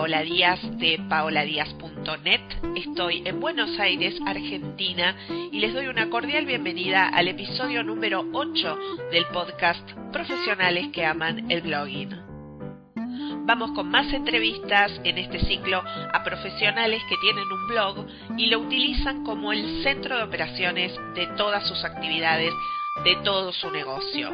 Paola Díaz de paoladíaz.net. Estoy en Buenos Aires, Argentina, y les doy una cordial bienvenida al episodio número 8 del podcast Profesionales que aman el blogging. Vamos con más entrevistas en este ciclo a profesionales que tienen un blog y lo utilizan como el centro de operaciones de todas sus actividades, de todo su negocio.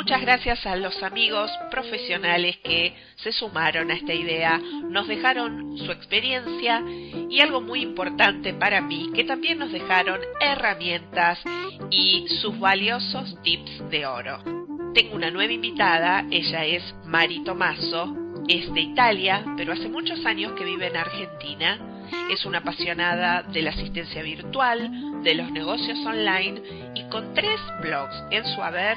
Muchas gracias a los amigos profesionales que se sumaron a esta idea, nos dejaron su experiencia y algo muy importante para mí, que también nos dejaron herramientas y sus valiosos tips de oro. Tengo una nueva invitada, ella es Mari Tomaso, es de Italia, pero hace muchos años que vive en Argentina. Es una apasionada de la asistencia virtual, de los negocios online y con tres blogs en su haber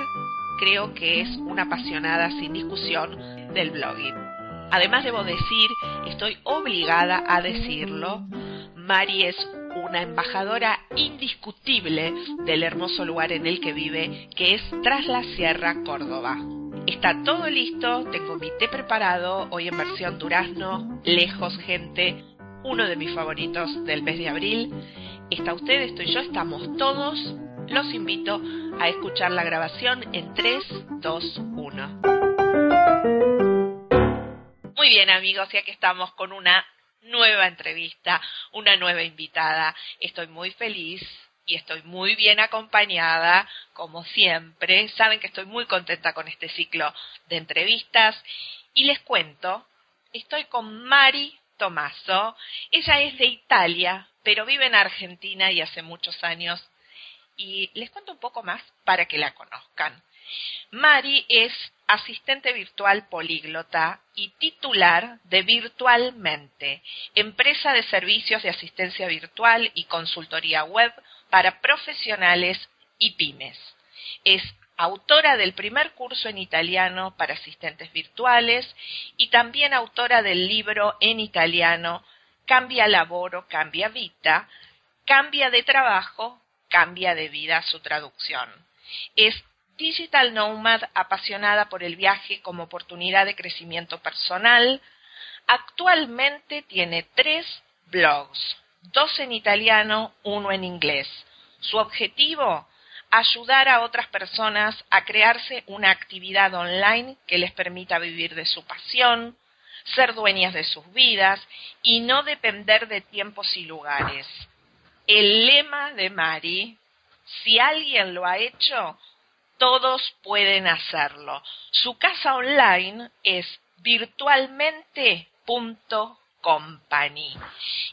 creo que es una apasionada sin discusión del blogging. Además debo decir, estoy obligada a decirlo, Mari es una embajadora indiscutible del hermoso lugar en el que vive, que es Tras la Sierra, Córdoba. Está todo listo, tengo mi té preparado, hoy en versión durazno, lejos gente, uno de mis favoritos del mes de abril. Está usted, estoy yo, estamos todos. Los invito a escuchar la grabación en 3, 2, 1. Muy bien amigos, ya que estamos con una nueva entrevista, una nueva invitada. Estoy muy feliz y estoy muy bien acompañada, como siempre. Saben que estoy muy contenta con este ciclo de entrevistas. Y les cuento, estoy con Mari Tomaso. Ella es de Italia, pero vive en Argentina y hace muchos años y les cuento un poco más para que la conozcan. Mari es asistente virtual políglota y titular de Virtualmente, empresa de servicios de asistencia virtual y consultoría web para profesionales y pymes. Es autora del primer curso en italiano para asistentes virtuales y también autora del libro en italiano Cambia Laboro, Cambia Vita, Cambia de Trabajo, cambia de vida su traducción. Es digital nomad apasionada por el viaje como oportunidad de crecimiento personal. Actualmente tiene tres blogs, dos en italiano, uno en inglés. Su objetivo, ayudar a otras personas a crearse una actividad online que les permita vivir de su pasión, ser dueñas de sus vidas y no depender de tiempos y lugares. El lema de Mari, si alguien lo ha hecho, todos pueden hacerlo. Su casa online es virtualmente.company.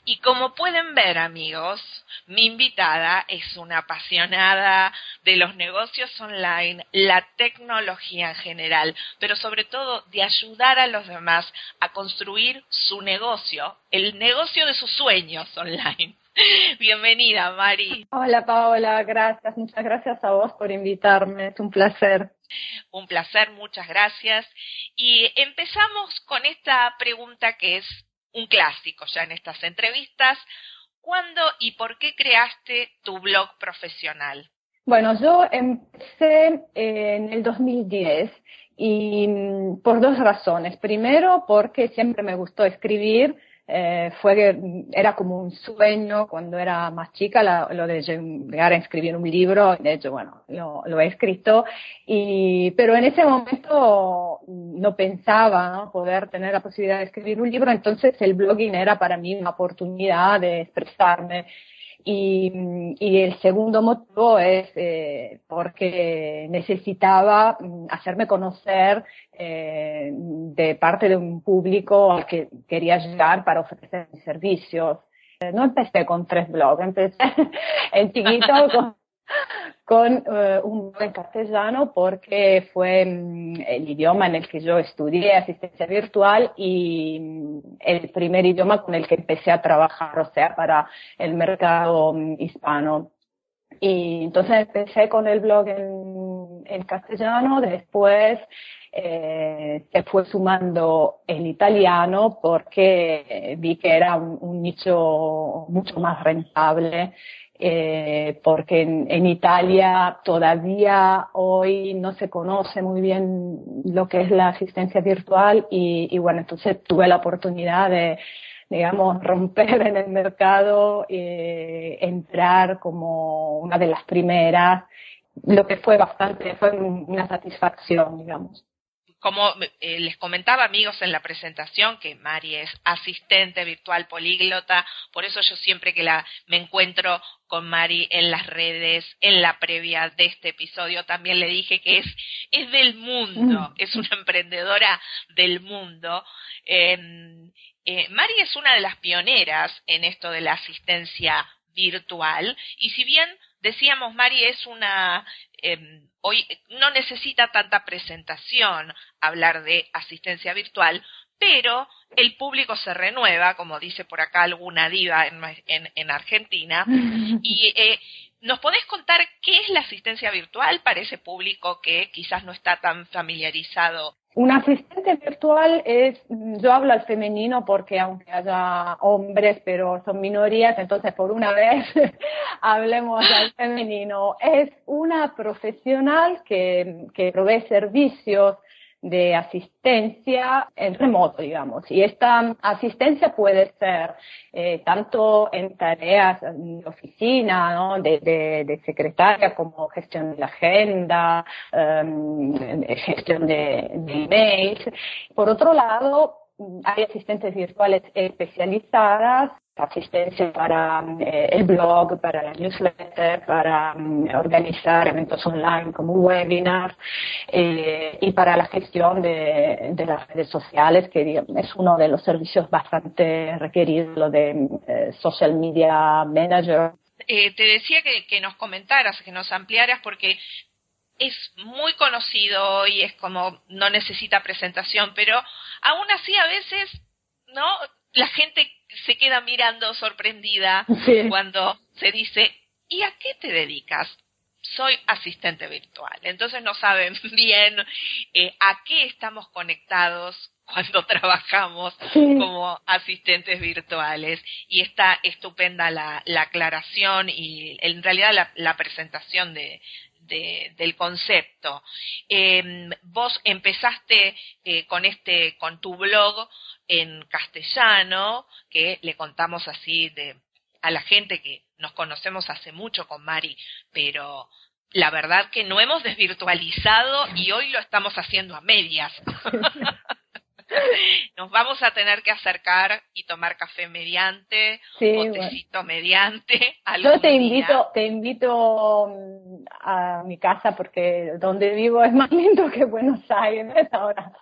Y como pueden ver, amigos, mi invitada es una apasionada de los negocios online, la tecnología en general, pero sobre todo de ayudar a los demás a construir su negocio, el negocio de sus sueños online. Bienvenida, Mari. Hola, Paola, gracias. Muchas gracias a vos por invitarme. Es un placer. Un placer, muchas gracias. Y empezamos con esta pregunta que es un clásico ya en estas entrevistas. ¿Cuándo y por qué creaste tu blog profesional? Bueno, yo empecé en el 2010 y mm, por dos razones. Primero, porque siempre me gustó escribir eh, fue era como un sueño cuando era más chica lo de llegar a escribir un libro. De hecho bueno lo, he escrito. Y pero en ese momento no pensaba poder tener la posibilidad de escribir un libro. Entonces el blogging era para mí una oportunidad de expresarme y, el segundo motivo es eh, porque necesitaba mm, hacerme conocer eh, de parte de un público al que quería llegar para ofrecer mis servicios. Eh, no empecé con tres blogs, empecé en chiquito con, con eh, un blog en castellano porque fue mm, el idioma en el que yo estudié asistencia virtual y mm, el primer idioma con el que empecé a trabajar, o sea, para el mercado mm, hispano. Y entonces empecé con el blog en, en castellano, después eh, se fue sumando el italiano porque vi que era un, nicho mucho más rentable eh, porque en, Italia todavía hoy no se conoce muy bien lo que es la asistencia virtual y, bueno, entonces tuve la oportunidad de, digamos, romper en el mercado, eh, entrar como una de las primeras, lo que fue bastante, fue una satisfacción, digamos como eh, les comentaba amigos en la presentación que Mari es asistente virtual políglota, por eso yo siempre que la me encuentro con Mari en las redes, en la previa de este episodio, también le dije que es, es del mundo, mm. es una emprendedora del mundo. Em, eh, Mari es una de las pioneras en esto de la asistencia virtual y si bien decíamos Mari es una em, hoy no necesita tanta presentación hablar de asistencia virtual, pero el público se renueva, como dice por acá alguna diva en, Argentina, y eh, ¿Nos podés contar qué es la asistencia virtual para ese público que quizás no está tan familiarizado? Un asistente virtual es, yo hablo al femenino porque aunque haya hombres, pero son minorías, entonces por una vez hablemos al femenino. Es una profesional que, que provee servicios de asistencia en remoto, digamos. Y esta asistencia puede ser eh, tanto en tareas de oficina, ¿no? de, secretaria, como gestión de la agenda, em, gestión de, de emails. Por otro lado, hay asistentes virtuales especializadas asistencia para eh, el blog, para la newsletter, para mm, organizar eventos online como webinar eh, y para la gestión de, las redes sociales, que es uno de los servicios bastante requeridos, lo de eh, Social Media Manager. te decía que, que nos comentaras, que nos ampliaras, porque es muy conocido y es como no necesita presentación, pero aún así a veces, ¿no? La gente se queda mirando sorprendida cuando se dice, ¿y a qué te dedicas? Soy asistente virtual. Entonces no saben bien eh, a qué estamos conectados cuando trabajamos como asistentes virtuales. Y está estupenda la, aclaración y en realidad la, presentación de, del concepto. Em, vos empezaste eh, con este, con tu blog en castellano, que le contamos así de, a la gente que nos conocemos hace mucho con Mari, pero la verdad que no hemos desvirtualizado y hoy lo estamos haciendo a medias. Nos vamos a tener que acercar y tomar café mediante, o tecito mediante. Yo te invito, te invito a mi casa porque donde vivo es más lindo que Buenos Aires ahora.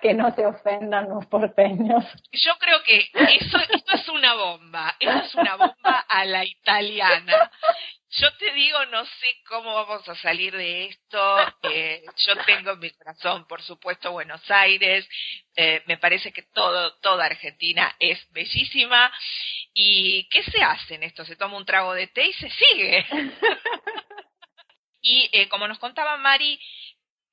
Que no se ofendan los porteños. Yo creo que eso, esto es una bomba, esto es una bomba a la italiana. Yo te digo, no sé cómo vamos a salir de esto. Eh, yo tengo en mi corazón, por supuesto, Buenos Aires. Eh, me parece que todo, toda Argentina es bellísima. ¿Y qué se hace en esto? Se toma un trago de té y se sigue. y eh, como nos contaba Mari,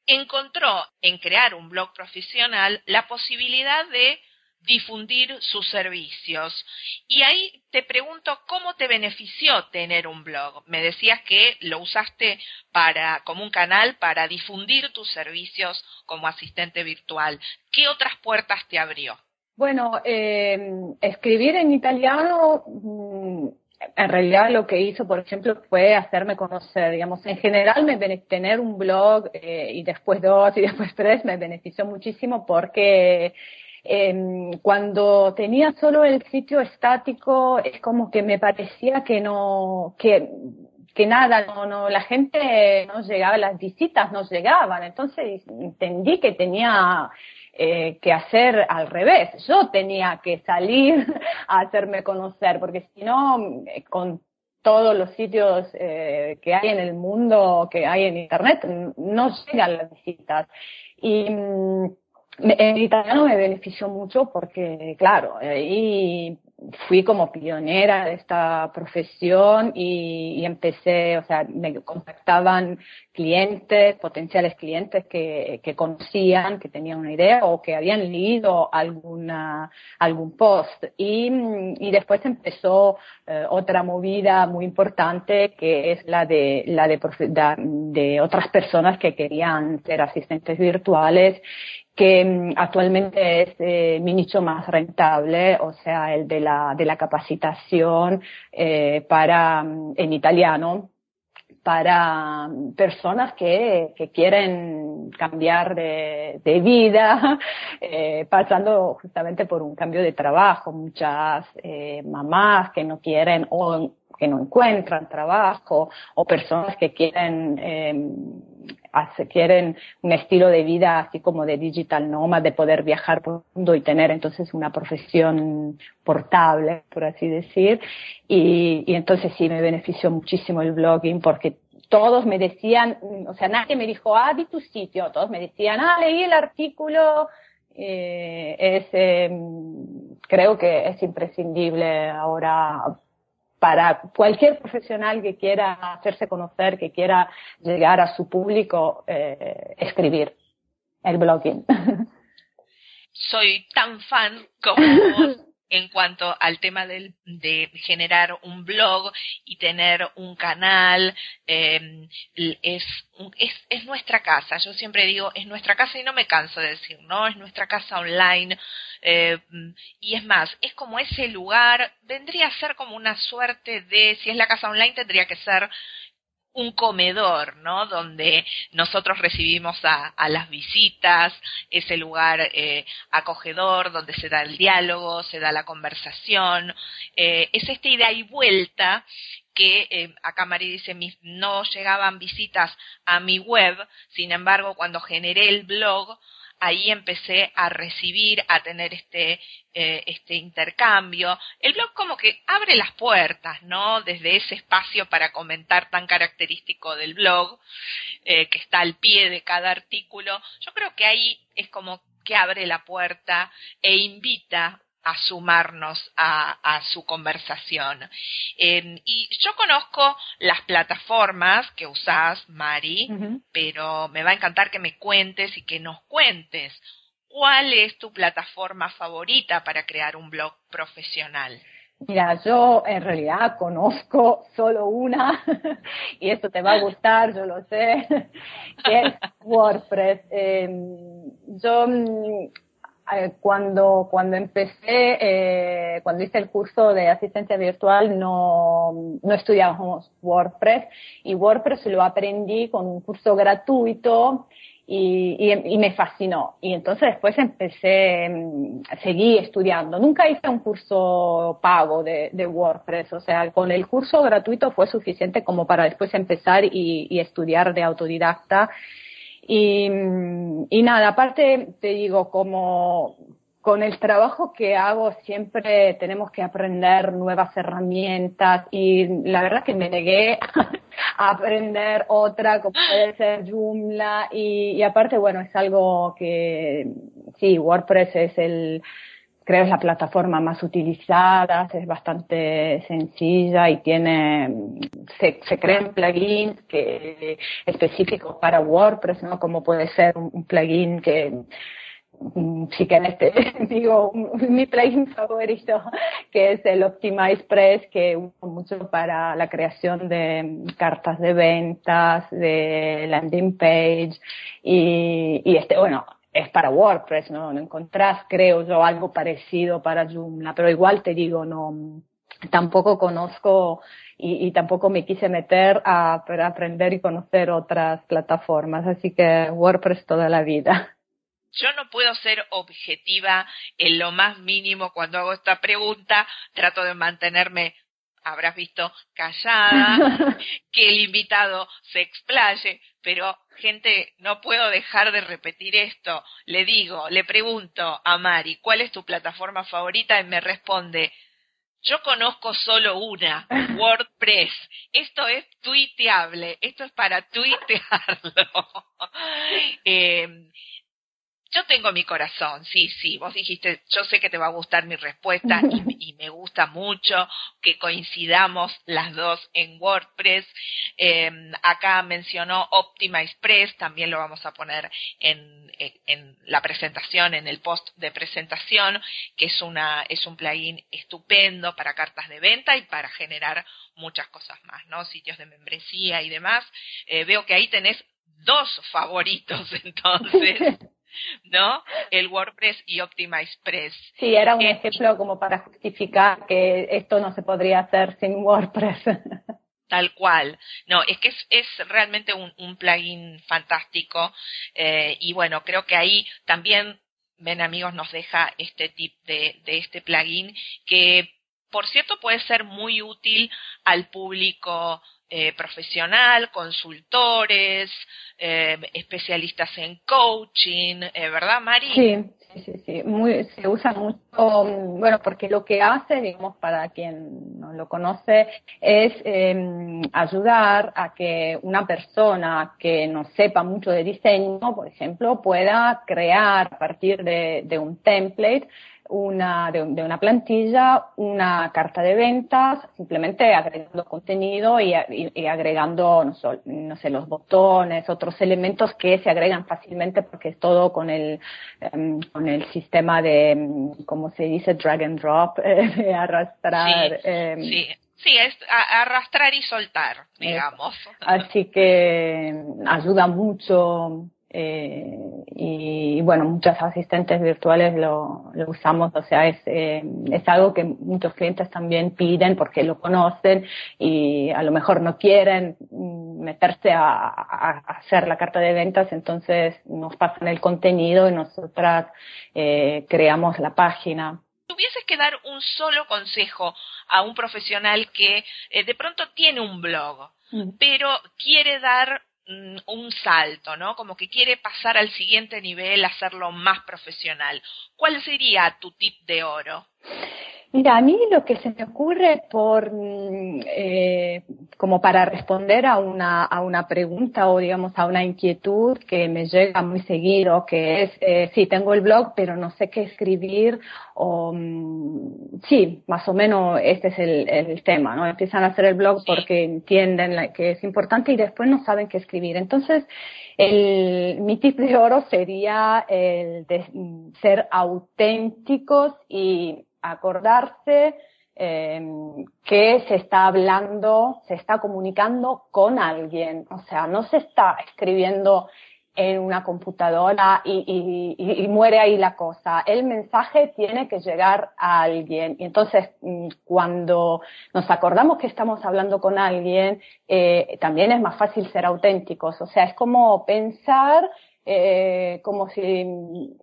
encontró en crear un blog profesional la posibilidad de difundir sus servicios. Y ahí te pregunto cómo te benefició tener un blog. Me decías que lo usaste para como un canal para difundir tus servicios como asistente virtual. ¿Qué otras puertas te abrió? Bueno, eh, escribir en italiano en realidad lo que hizo, por ejemplo, fue hacerme conocer, digamos, en general me tener un blog eh, y después dos y después tres me benefició muchísimo porque eh, cuando tenía solo el sitio estático es como que me parecía que no, que, que nada, no, no, la gente no llegaba, las visitas no llegaban, entonces entendí que tenía eh, que hacer al revés. Yo tenía que salir a hacerme conocer, porque si no, con todos los sitios eh, que hay en el mundo, que hay en Internet, no llegan las visitas. Y mm, en italiano me benefició mucho porque, claro, ahí fui como pionera de esta profesión y, empecé, o sea, me contactaban clientes, potenciales clientes que, que, conocían, que tenían una idea o que habían leído alguna, algún post. Y, y después empezó eh, otra movida muy importante que es la de, la de, de otras personas que querían ser asistentes virtuales que mm, actualmente es eh, mi nicho más rentable, o sea, el de la, de la capacitación eh, para, en italiano, para personas que, que quieren cambiar de, de vida, eh, pasando justamente por un cambio de trabajo. Muchas eh, mamás que no quieren o que no encuentran trabajo o personas que quieren eh, quieren un estilo de vida así como de digital nomad, de poder viajar por el mundo y tener entonces una profesión portable, por así decir. Y, y entonces sí me benefició muchísimo el blogging porque todos me decían, o sea, nadie me dijo, ah, di tu sitio, todos me decían, ah, leí el artículo, eh, es, eh, creo que es imprescindible ahora para cualquier profesional que quiera hacerse conocer, que quiera llegar a su público, eh, escribir el blogging. Soy tan fan como vos en cuanto al tema de generar un blog y tener un canal, eh, es, es, es, nuestra casa. Yo siempre digo, es nuestra casa y no me canso de decir, ¿no? Es nuestra casa online. Eh, y es más, es como ese lugar, vendría a ser como una suerte de, si es la casa online, tendría que ser un comedor, ¿no? Donde nosotros recibimos a, a las visitas, ese lugar eh, acogedor, donde se da el diálogo, se da la conversación, eh, es esta ida y vuelta que eh, acá María dice, no llegaban visitas a mi web, sin embargo, cuando generé el blog, ahí empecé a recibir, a tener este, eh, este intercambio. El blog como que abre las puertas, ¿no? Desde ese espacio para comentar tan característico del blog, eh, que está al pie de cada artículo. Yo creo que ahí es como que abre la puerta e invita a sumarnos a, su conversación. y yo conozco las plataformas que usás, Mari, pero me va a encantar que me cuentes y que nos cuentes cuál es tu plataforma favorita para crear un blog profesional. Mira, yo en realidad conozco solo una y esto te va a gustar, yo lo sé, que es WordPress. Em, yo cuando, cuando empecé, eh, cuando hice el curso de asistencia virtual, no, no estudiábamos WordPress y WordPress lo aprendí con un curso gratuito y, y, me fascinó. Y entonces después empecé, mm, seguí estudiando. Nunca hice un curso pago de, de, WordPress, o sea, con el curso gratuito fue suficiente como para después empezar y estudiar de autodidacta y, nada, aparte te digo, como con el trabajo que hago siempre tenemos que aprender nuevas herramientas y la verdad que me negué a aprender otra como puede ser Joomla y aparte bueno es algo que sí WordPress es el creo es la plataforma más utilizada, es bastante sencilla y tiene, se, se crean plugins que, específicos para WordPress, ¿no? Como puede ser un, plugin que, sí que en este, digo, mi plugin favorito, que es el Optimize Press, que uso mucho para la creación de cartas de ventas, de landing page, y, y este, bueno, es para WordPress, ¿no? No encontrás, creo yo, algo parecido para Joomla, pero igual te digo, no, tampoco conozco y, tampoco me quise meter a, para aprender y conocer otras plataformas, así que WordPress toda la vida. Yo no puedo ser objetiva en lo más mínimo cuando hago esta pregunta, trato de mantenerme habrás visto callada, que el invitado se explaye, pero gente, no puedo dejar de repetir esto. Le digo, le pregunto a Mari, ¿cuál es tu plataforma favorita? Y me responde, yo conozco solo una, WordPress. Esto es tuiteable, esto es para tuitearlo. eh, Yo tengo mi corazón, sí, sí. Vos dijiste, yo sé que te va a gustar mi respuesta y, me gusta mucho que coincidamos las dos en WordPress. Em, acá mencionó Optima Express, también lo vamos a poner en, la presentación, en el post de presentación, que es, una, es un plugin estupendo para cartas de venta y para generar muchas cosas más, ¿no? Sitios de membresía y demás. Eh, veo que ahí tenés dos favoritos entonces. ¿no? El WordPress y Express. Sí, era un ejemplo como para justificar que esto no se podría hacer sin WordPress. Tal cual. No, es que es, es realmente un, un, plugin fantástico eh, y bueno, creo que ahí también, ven amigos, nos deja este tip de, de este plugin que, por cierto, puede ser muy útil al público eh, profesional, consultores, eh, especialistas en coaching, eh, ¿verdad, Mari? Sí, sí, sí, Muy, se usa mucho, bueno, porque lo que hace, digamos, para quien no lo conoce, es em, ayudar a que una persona que no sepa mucho de diseño, por ejemplo, pueda crear a partir de un template una, de, una plantilla, una carta de ventas, simplemente agregando contenido y, agregando, no, sé, los botones, otros elementos que se agregan fácilmente porque es todo con el, em, con el sistema de, em, ¿cómo se dice? Drag and drop, de arrastrar. Em, sí, sí. es arrastrar y soltar, digamos. Así que ayuda mucho eh, y, bueno, muchos asistentes virtuales lo, lo usamos, o sea, es, eh, es algo que muchos clientes también piden porque lo conocen y a lo mejor no quieren mm, meterse a, hacer la carta de ventas, entonces nos pasan el contenido y nosotras eh, creamos la página tuvieses que dar un solo consejo a un profesional que eh, de pronto tiene un blog, mm. pero quiere dar un salto, ¿no? Como que quiere pasar al siguiente nivel, hacerlo más profesional. ¿Cuál sería tu tip de oro? Mira, a mí lo que se me ocurre por mm, eh, como para responder a una, a una pregunta o digamos a una inquietud que me llega muy seguido, que es eh, sí tengo el blog pero no sé qué escribir o mm, sí más o menos este es el, el, tema, ¿no? Empiezan a hacer el blog porque entienden que es importante y después no saben qué escribir. Entonces el, mi tip de oro sería el de mm, ser auténticos y acordarse eh, que se está hablando, se está comunicando con alguien, o sea, no se está escribiendo en una computadora y, muere ahí la cosa. El mensaje tiene que llegar a alguien. Y entonces, mm, cuando nos acordamos que estamos hablando con alguien, eh, también es más fácil ser auténticos. O sea, es como pensar eh, como si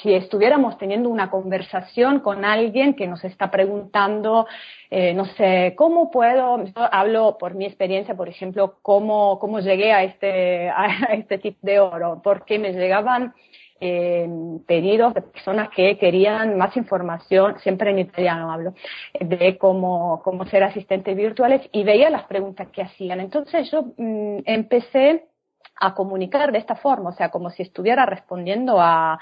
si estuviéramos teniendo una conversación con alguien que nos está preguntando, eh, no sé, ¿cómo puedo? Hablo por mi experiencia, por ejemplo, cómo, cómo llegué a este, a este tip de oro, porque me llegaban eh, pedidos de personas que querían más información, siempre en italiano hablo, de cómo, cómo ser asistentes virtuales y veía las preguntas que hacían. Entonces yo mm, empecé a comunicar de esta forma, o sea, como si estuviera respondiendo a,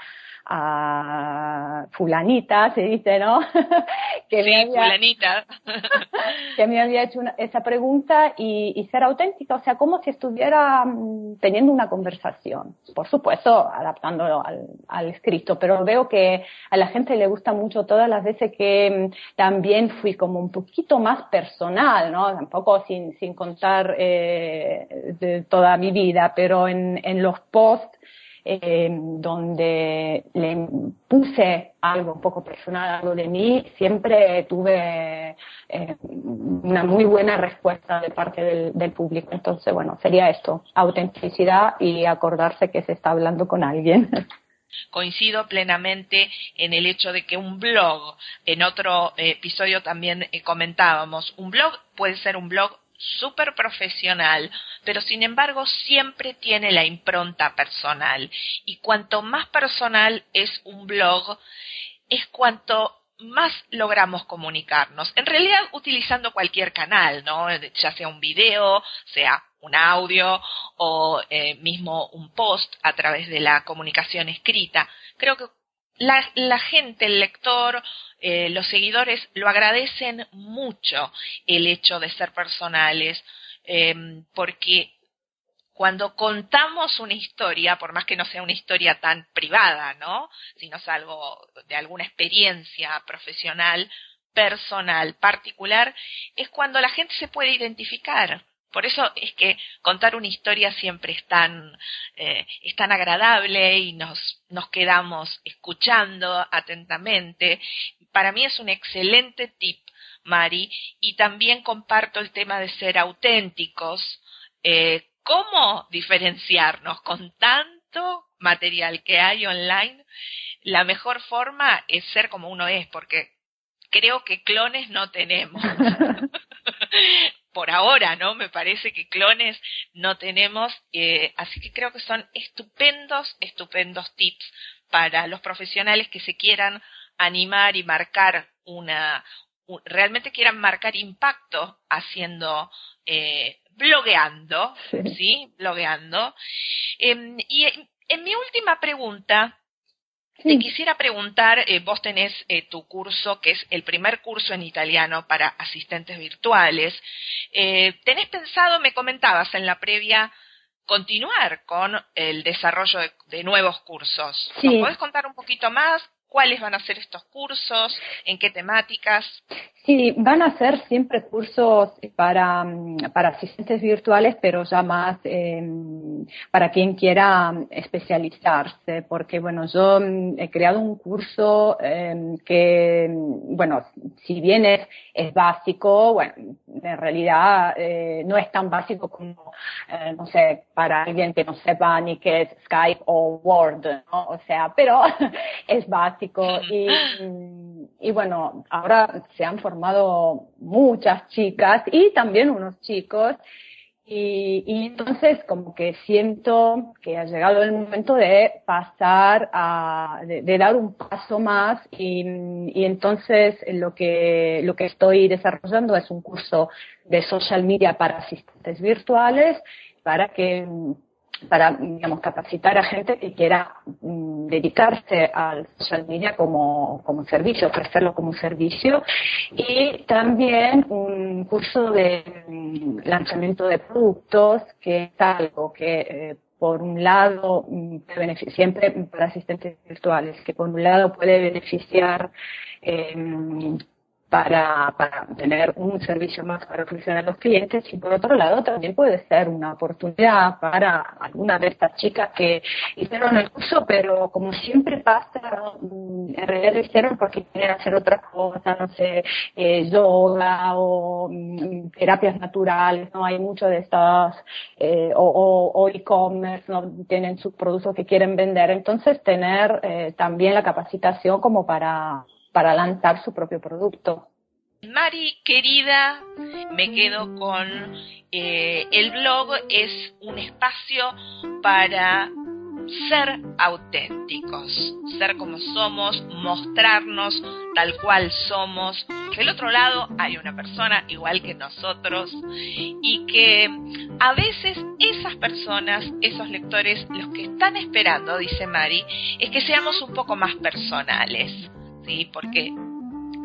a fulanita, se dice, ¿no? que me había, fulanita. que me había hecho esa pregunta y, ser auténtica, o sea, como si estuviera mm, teniendo una conversación. Por supuesto, adaptándolo al, escrito, pero veo que a la gente le gusta mucho todas las veces que mm, también fui como un poquito más personal, ¿no? Tampoco sin, sin contar eh, de toda mi vida, pero en, en los posts eh, donde le puse algo un poco personal, algo de mí, siempre tuve eh, una muy buena respuesta de parte del, del, público. Entonces, bueno, sería esto, autenticidad y acordarse que se está hablando con alguien. Coincido plenamente en el hecho de que un blog, en otro episodio también eh, comentábamos, un blog puede ser un blog súper profesional, pero sin embargo siempre tiene la impronta personal. Y cuanto más personal es un blog, es cuanto más logramos comunicarnos. En realidad utilizando cualquier canal, ¿no? Ya sea un video, sea un audio o eh, mismo un post a través de la comunicación escrita. Creo que la, gente, el lector, eh, los seguidores lo agradecen mucho el hecho de ser personales, em, porque cuando contamos una historia, por más que no sea una historia tan privada, ¿no? Sino es algo de alguna experiencia profesional, personal, particular, es cuando la gente se puede identificar. Por eso es que contar una historia siempre es tan, eh, es tan agradable y nos, nos quedamos escuchando atentamente. Para mí es un excelente tip, Mari, y también comparto el tema de ser auténticos. Eh, ¿Cómo diferenciarnos con tanto material que hay online? La mejor forma es ser como uno es, porque creo que clones no tenemos. por ahora, ¿no? Me parece que clones no tenemos, eh, así que creo que son estupendos, estupendos tips para los profesionales que se quieran animar y marcar una, realmente quieran marcar impacto haciendo, eh, blogueando, ¿sí? Blogueando. Em, y en mi última pregunta, te quisiera preguntar, eh, vos tenés eh, tu curso, que es el primer curso en italiano para asistentes virtuales. Eh, ¿Tenés pensado, me comentabas en la previa, continuar con el desarrollo de, nuevos cursos? Sí. ¿Nos podés contar un poquito más? ¿Cuáles van a ser estos cursos? ¿En qué temáticas? Sí, van a ser siempre cursos para, para asistentes virtuales, pero ya más eh, para quien quiera especializarse, porque bueno, yo mm, he creado un curso em, que, bueno, si bien es, es básico, bueno, en realidad eh, no es tan básico como, eh, no sé, para alguien que no sepa ni qué es Skype o Word, ¿no? O sea, pero es básico y, y bueno, ahora se han formado formado muchas chicas y también unos chicos. Y, entonces como que siento que ha llegado el momento de pasar a, de, dar un paso más y, y, entonces lo que, lo que estoy desarrollando es un curso de social media para asistentes virtuales para que para digamos, capacitar a gente que quiera mm, dedicarse al social media como, como servicio, ofrecerlo como servicio, y también un curso de mm, lanzamiento de productos, que es algo que eh, por un lado, mm, siempre para asistentes virtuales, que por un lado puede beneficiar eh, para, para tener un servicio más para ofrecer a los clientes. Y por otro lado también puede ser una oportunidad para algunas de estas chicas que hicieron el curso pero como siempre pasa mm, en realidad lo hicieron porque quieren hacer otra cosa no sé eh, yoga o mm, terapias naturales no hay mucho de estas eh, o e-commerce no tienen sus productos que quieren vender. Entonces tener eh, también la capacitación como para para lanzar su propio producto. Mari, querida, me quedo con eh, el blog, es un espacio para ser auténticos, ser como somos, mostrarnos tal cual somos. Del otro lado hay una persona igual que nosotros y que a veces esas personas, esos lectores, los que están esperando, dice Mari, es que seamos un poco más personales ¿sí? Porque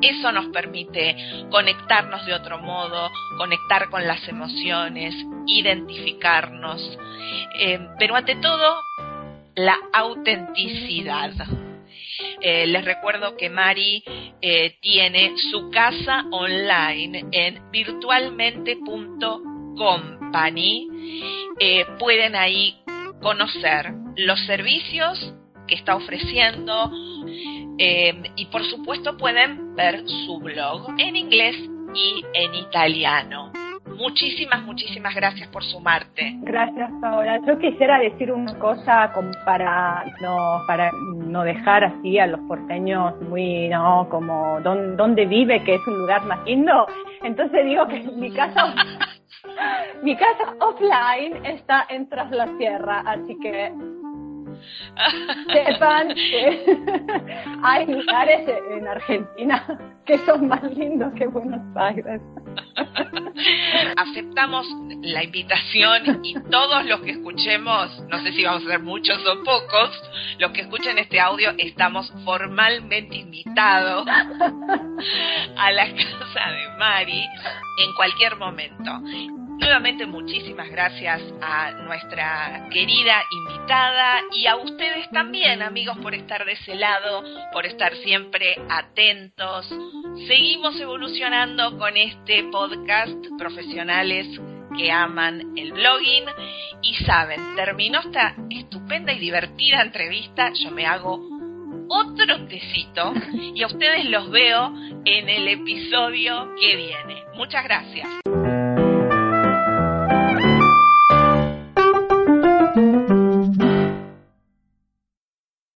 eso nos permite conectarnos de otro modo, conectar con las emociones, identificarnos, eh, pero ante todo, la autenticidad. Eh, les recuerdo que Mari eh, tiene su casa online en virtualmente.company. pueden ahí conocer los servicios que está ofreciendo, eh, y por supuesto pueden ver su blog en inglés y en italiano. Muchísimas, muchísimas gracias por sumarte. Gracias, Paola. Yo quisiera decir una cosa como para no, para no dejar así a los porteños muy, no, como dónde vive, que es un lugar más lindo. Entonces digo que mi casa, mi casa offline está en Tras la Sierra, así que sepan que hay lugares en Argentina que son más lindos que Buenos Aires. Aceptamos la invitación y todos los que escuchemos, no sé si vamos a ser muchos o pocos, los que escuchen este audio estamos formalmente invitados a la casa de Mari en cualquier momento. Nuevamente muchísimas gracias a nuestra querida invitada y a ustedes también, amigos, por estar de ese lado, por estar siempre atentos. Seguimos evolucionando con este podcast profesionales que aman el blogging y saben, terminó esta estupenda y divertida entrevista, yo me hago otro tecito y a ustedes los veo en el episodio que viene. Muchas gracias.